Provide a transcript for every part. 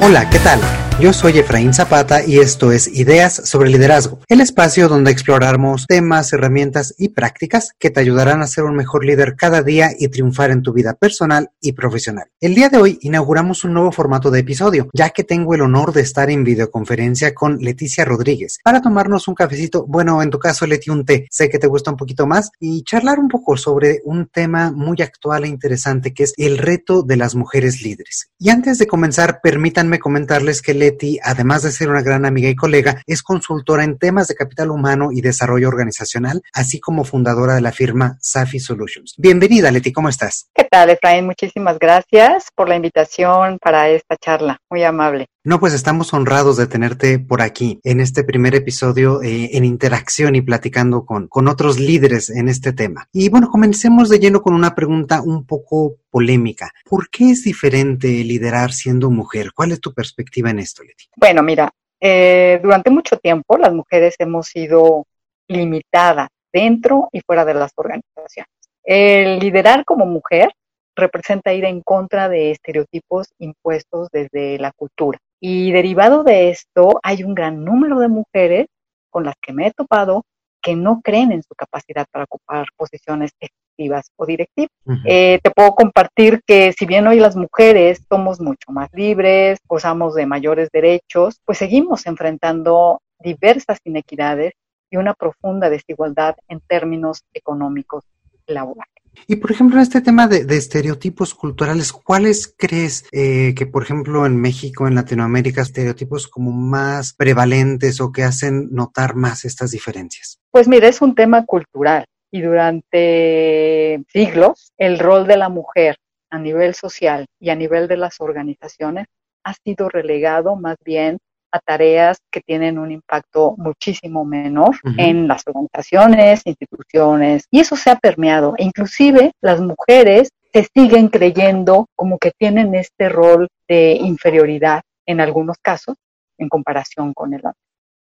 Hola, ¿qué tal? Yo soy Efraín Zapata y esto es Ideas sobre Liderazgo, el espacio donde exploramos temas, herramientas y prácticas que te ayudarán a ser un mejor líder cada día y triunfar en tu vida personal y profesional. El día de hoy inauguramos un nuevo formato de episodio, ya que tengo el honor de estar en videoconferencia con Leticia Rodríguez para tomarnos un cafecito, bueno, en tu caso Leti un té, sé que te gusta un poquito más, y charlar un poco sobre un tema muy actual e interesante que es el reto de las mujeres líderes. Y antes de comenzar, permítanme comentarles que Leti, además de ser una gran amiga y colega, es consultora en temas de capital humano y desarrollo organizacional, así como fundadora de la firma Safi Solutions. Bienvenida, Leti, ¿cómo estás? ¿Qué tal, Efraín? Muchísimas gracias por la invitación para esta charla. Muy amable. No, pues estamos honrados de tenerte por aquí en este primer episodio eh, en interacción y platicando con, con otros líderes en este tema. Y bueno, comencemos de lleno con una pregunta un poco polémica. ¿Por qué es diferente liderar siendo mujer? ¿Cuál es tu perspectiva en esto, Leti? Bueno, mira, eh, durante mucho tiempo las mujeres hemos sido limitadas dentro y fuera de las organizaciones. El liderar como mujer representa ir en contra de estereotipos impuestos desde la cultura. Y derivado de esto, hay un gran número de mujeres con las que me he topado que no creen en su capacidad para ocupar posiciones ejecutivas o directivas. Eh, te puedo compartir que si bien hoy las mujeres somos mucho más libres, gozamos de mayores derechos, pues seguimos enfrentando diversas inequidades y una profunda desigualdad en términos económicos laborales. Y por ejemplo, en este tema de, estereotipos culturales, ¿cuáles crees eh, que, por ejemplo, en México, en Latinoamérica, estereotipos como más prevalentes o que hacen notar más estas diferencias? Pues mira, es un tema cultural y durante siglos el rol de la mujer a nivel social y a nivel de las organizaciones ha sido relegado más bien a tareas que tienen un impacto muchísimo menor en las organizaciones, instituciones, y eso se ha permeado. E inclusive las mujeres se siguen creyendo como que tienen este rol de inferioridad en algunos casos en comparación con el hombre.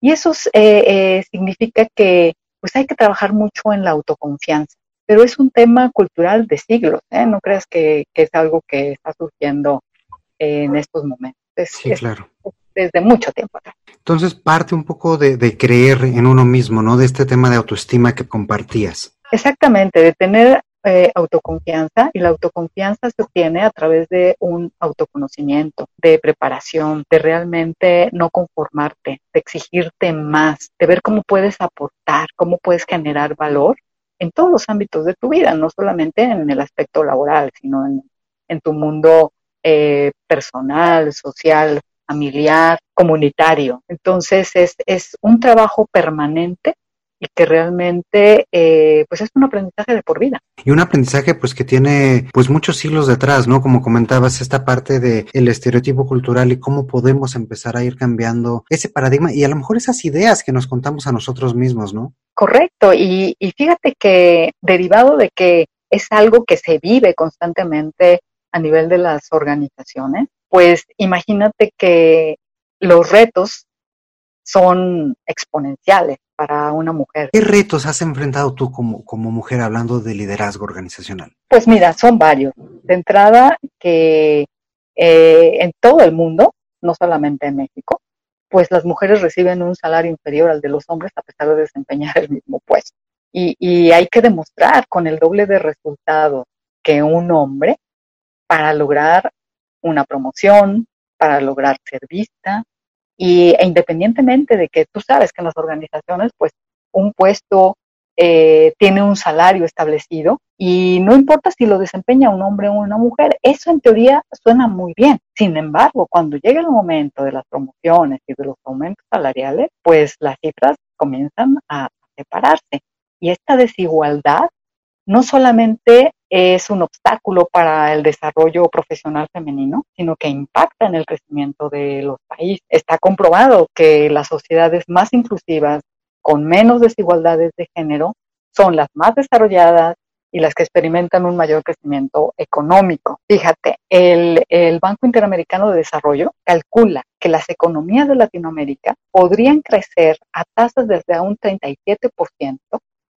Y eso eh, eh, significa que pues hay que trabajar mucho en la autoconfianza, pero es un tema cultural de siglos, ¿eh? no creas que, es algo que está surgiendo en estos momentos. sí, claro desde mucho tiempo atrás. Entonces parte un poco de, creer en uno mismo, ¿no? De este tema de autoestima que compartías. Exactamente, de tener eh, autoconfianza y la autoconfianza se obtiene a través de un autoconocimiento, de preparación, de realmente no conformarte, de exigirte más, de ver cómo puedes aportar, cómo puedes generar valor en todos los ámbitos de tu vida, no solamente en el aspecto laboral, sino en, tu mundo eh, personal, social, familiar, comunitario. Entonces es, es un trabajo permanente y que realmente eh, pues es un aprendizaje de por vida. Y un aprendizaje pues que tiene pues muchos siglos detrás, ¿no? Como comentabas, esta parte de el estereotipo cultural y cómo podemos empezar a ir cambiando ese paradigma y a lo mejor esas ideas que nos contamos a nosotros mismos, ¿no? Correcto, y, y fíjate que derivado de que es algo que se vive constantemente a nivel de las organizaciones, pues imagínate que los retos son exponenciales para una mujer. ¿Qué retos has enfrentado tú como, como mujer hablando de liderazgo organizacional? Pues mira, son varios. De entrada, que eh, en todo el mundo, no solamente en México, pues las mujeres reciben un salario inferior al de los hombres a pesar de desempeñar el mismo puesto. Y, y hay que demostrar con el doble de resultados que un hombre para lograr una promoción, para lograr ser vista, y, e independientemente de que tú sabes que en las organizaciones, pues un puesto eh, tiene un salario establecido y no importa si lo desempeña un hombre o una mujer, eso en teoría suena muy bien. Sin embargo, cuando llega el momento de las promociones y de los aumentos salariales, pues las cifras comienzan a separarse. Y esta desigualdad no solamente es un obstáculo para el desarrollo profesional femenino, sino que impacta en el crecimiento de los países. Está comprobado que las sociedades más inclusivas, con menos desigualdades de género, son las más desarrolladas y las que experimentan un mayor crecimiento económico. Fíjate, el, el, Banco Interamericano de Desarrollo calcula que las economías de Latinoamérica podrían crecer a tasas desde un 37%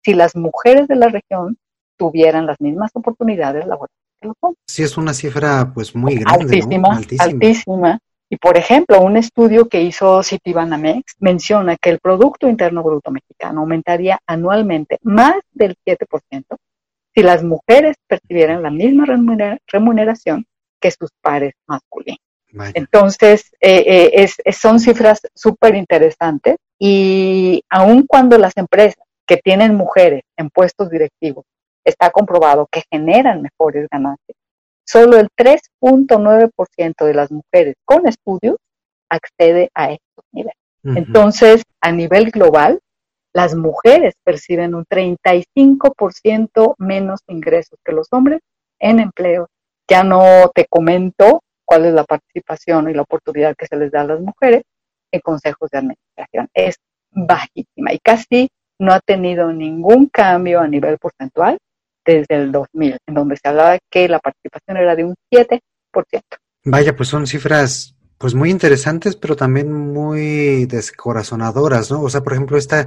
si las mujeres de la región tuvieran las mismas oportunidades laborales que los hombres. Sí, es una cifra pues muy grande. Altísima, altísima. Y por ejemplo, un estudio que hizo Citibanamex menciona que el Producto Interno Bruto mexicano aumentaría anualmente más del 7% si las mujeres percibieran la misma remuneración que sus pares masculinos. Entonces, eh, eh, son cifras súper interesantes y aun cuando las empresas que tienen mujeres en puestos directivos está comprobado que generan mejores ganancias, solo el 3.9% de las mujeres con estudios accede a estos niveles. Entonces, a nivel global, las mujeres perciben un 35% menos ingresos que los hombres en empleo. Ya no te comento cuál es la participación y la oportunidad que se les da a las mujeres en consejos de administración. Es bajísima y casi no ha tenido ningún cambio a nivel porcentual desde el 2000, en donde se hablaba que la participación era de un 7%. Vaya, pues son cifras pues muy interesantes, pero también muy descorazonadoras, ¿no? O sea, por ejemplo, esta,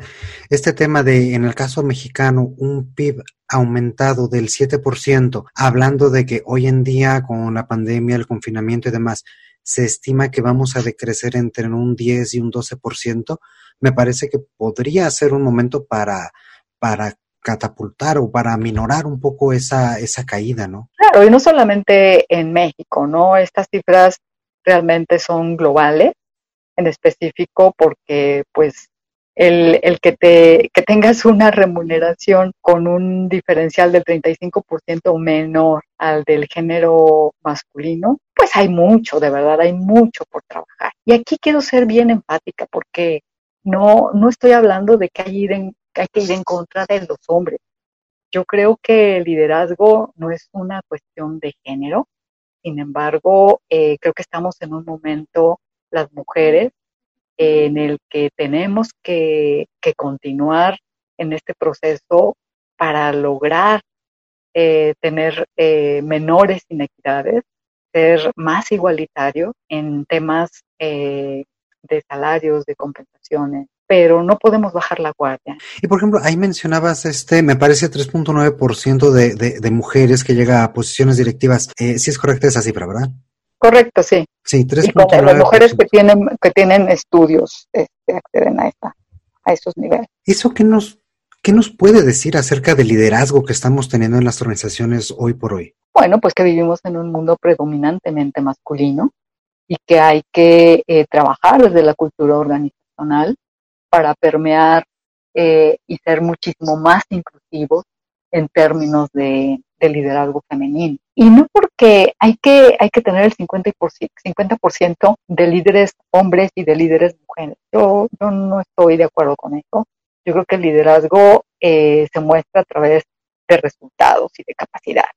este tema de, en el caso mexicano, un PIB aumentado del 7%, hablando de que hoy en día con la pandemia, el confinamiento y demás, se estima que vamos a decrecer entre un 10 y un 12%, me parece que podría ser un momento para, para catapultar o para minorar un poco esa, esa caída, ¿no? Claro, y no solamente en México, ¿no? Estas cifras realmente son globales, en específico porque pues el, el, que, te, que tengas una remuneración con un diferencial del 35% menor al del género masculino, pues hay mucho, de verdad, hay mucho por trabajar. Y aquí quiero ser bien empática porque no, no estoy hablando de que hay, hay que ir en contra de los hombres. Yo creo que el liderazgo no es una cuestión de género, sin embargo, eh, creo que estamos en un momento, las mujeres, en el que tenemos que, continuar en este proceso para lograr eh, tener eh, menores inequidades, ser más igualitario en temas de salarios, de compensaciones, pero no podemos bajar la guardia. Y por ejemplo, ahí mencionabas, este, me parece 3.9% de, de, de mujeres que llega a posiciones directivas. Eh, sí es correcta esa cifra, ¿verdad? Correcto, sí. Sí, 3.9%. Las mujeres que tienen, que tienen estudios este, acceden a, esta, a esos niveles. ¿Eso qué nos, qué nos puede decir acerca del liderazgo que estamos teniendo en las organizaciones hoy por hoy? Bueno, pues que vivimos en un mundo predominantemente masculino y que hay que eh, trabajar desde la cultura organizacional para permear eh, y ser muchísimo más inclusivos en términos de, liderazgo femenino. Y no porque hay que, hay que tener el 50%, 50 de líderes hombres y de líderes mujeres. Yo, yo no estoy de acuerdo con eso. Yo creo que el liderazgo eh, se muestra a través de resultados y de capacidad.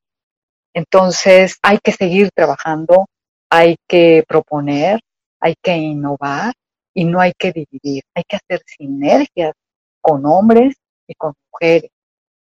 Entonces hay que seguir trabajando, hay que proponer, hay que innovar y no hay que dividir, hay que hacer sinergias con hombres y con mujeres,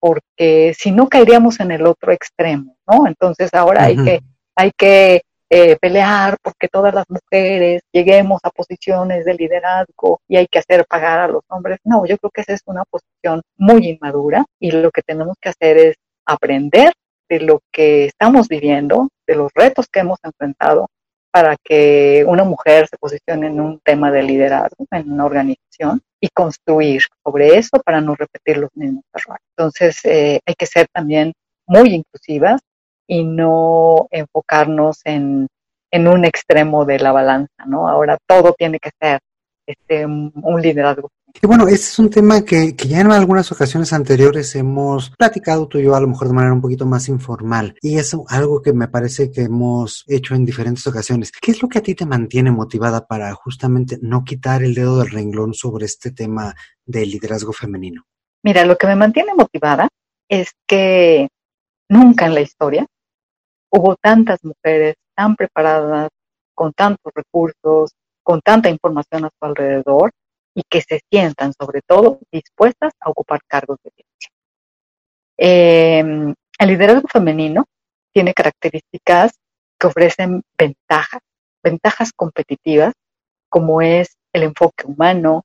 porque si no caeríamos en el otro extremo, ¿no? Entonces ahora hay que, hay que eh, pelear porque todas las mujeres lleguemos a posiciones de liderazgo y hay que hacer pagar a los hombres. No, yo creo que esa es una posición muy inmadura y lo que tenemos que hacer es aprender de lo que estamos viviendo, de los retos que hemos enfrentado para que una mujer se posicione en un tema de liderazgo en una organización y construir sobre eso para no repetir los mismos errores. Entonces, eh, hay que ser también muy inclusivas y no enfocarnos en, en un extremo de la balanza, ¿no? Ahora todo tiene que ser este, un liderazgo y bueno, este es un tema que, que, ya en algunas ocasiones anteriores hemos platicado tú y yo a lo mejor de manera un poquito más informal. Y es algo que me parece que hemos hecho en diferentes ocasiones. ¿Qué es lo que a ti te mantiene motivada para justamente no quitar el dedo del renglón sobre este tema del liderazgo femenino? Mira, lo que me mantiene motivada es que nunca en la historia hubo tantas mujeres tan preparadas, con tantos recursos, con tanta información a su alrededor y que se sientan sobre todo dispuestas a ocupar cargos de dirección. Em, el liderazgo femenino tiene características que ofrecen ventajas, ventajas competitivas, como es el enfoque humano,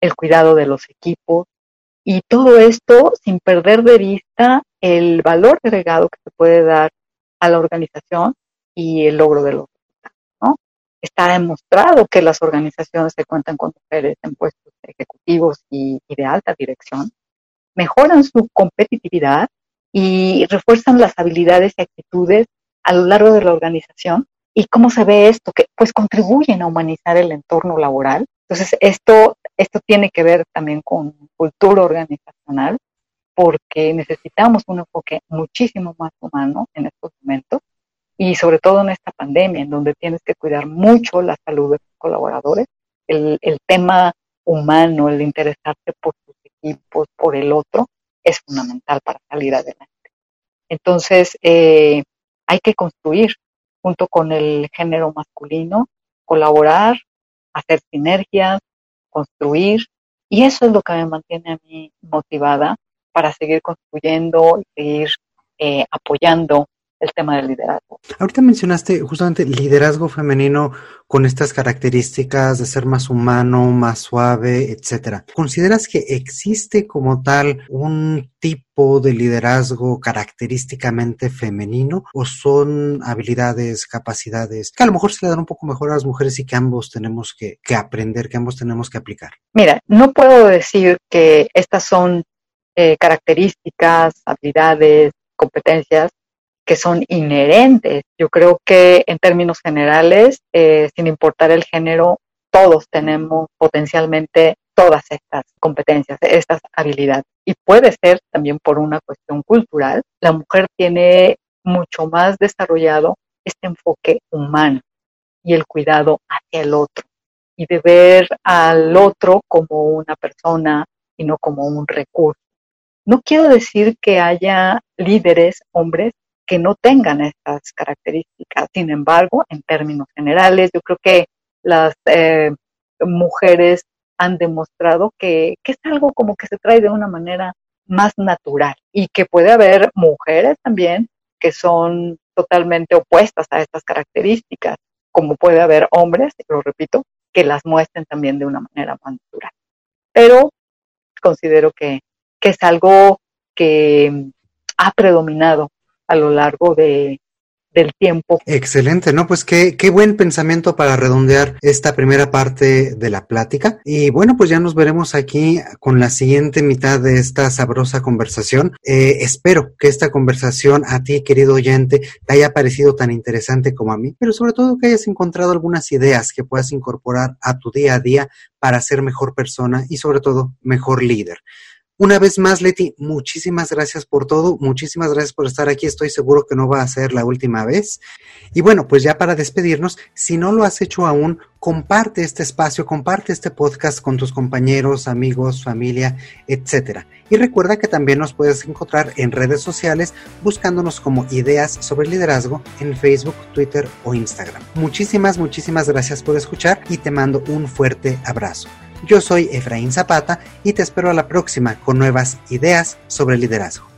el cuidado de los equipos, y todo esto sin perder de vista el valor agregado que se puede dar a la organización y el logro de los. Está demostrado que las organizaciones que cuentan con mujeres en puestos ejecutivos y, de alta dirección mejoran su competitividad y refuerzan las habilidades y actitudes a lo largo de la organización. ¿Y cómo se ve esto? Que pues contribuyen a humanizar el entorno laboral. Entonces, esto, esto tiene que ver también con cultura organizacional, porque necesitamos un enfoque muchísimo más humano en estos momentos y sobre todo en esta pandemia, en donde tienes que cuidar mucho la salud de tus colaboradores. El, el tema humano, el interesarte por tus equipos, por el otro, es fundamental para salir adelante. Entonces, eh, hay que construir junto con el género masculino, colaborar, hacer sinergias, construir, y eso es lo que me mantiene a mí motivada para seguir construyendo y seguir eh, apoyando el tema del liderazgo. Ahorita mencionaste justamente liderazgo femenino con estas características de ser más humano, más suave, etcétera. ¿Consideras que existe como tal un tipo de liderazgo característicamente femenino o son habilidades, capacidades que a lo mejor se le dan un poco mejor a las mujeres y que ambos tenemos que, que aprender, que ambos tenemos que aplicar? Mira, no puedo decir que estas son eh, características, habilidades, competencias que son inherentes. Yo creo que en términos generales, eh, sin importar el género, todos tenemos potencialmente todas estas competencias, estas habilidades. Y puede ser también por una cuestión cultural. La mujer tiene mucho más desarrollado este enfoque humano y el cuidado hacia el otro y de ver al otro como una persona y no como un recurso. No quiero decir que haya líderes hombres que no tengan estas características. Sin embargo, en términos generales, yo creo que las eh, mujeres han demostrado que, que, es algo como que se trae de una manera más natural y que puede haber mujeres también que son totalmente opuestas a estas características, como puede haber hombres, lo repito, que las muestren también de una manera más natural. Pero considero que, que es algo que ha predominado a lo largo de, del tiempo. Excelente, ¿no? Pues qué, qué buen pensamiento para redondear esta primera parte de la plática. Y bueno, pues ya nos veremos aquí con la siguiente mitad de esta sabrosa conversación. Eh, espero que esta conversación a ti, querido oyente, te haya parecido tan interesante como a mí, pero sobre todo que hayas encontrado algunas ideas que puedas incorporar a tu día a día para ser mejor persona y sobre todo mejor líder. Una vez más, Leti, muchísimas gracias por todo, muchísimas gracias por estar aquí, estoy seguro que no va a ser la última vez. Y bueno, pues ya para despedirnos, si no lo has hecho aún, comparte este espacio, comparte este podcast con tus compañeros, amigos, familia, etcétera. Y recuerda que también nos puedes encontrar en redes sociales buscándonos como Ideas sobre Liderazgo en Facebook, Twitter o Instagram. Muchísimas, muchísimas gracias por escuchar y te mando un fuerte abrazo. Yo soy Efraín Zapata y te espero a la próxima con nuevas ideas sobre liderazgo.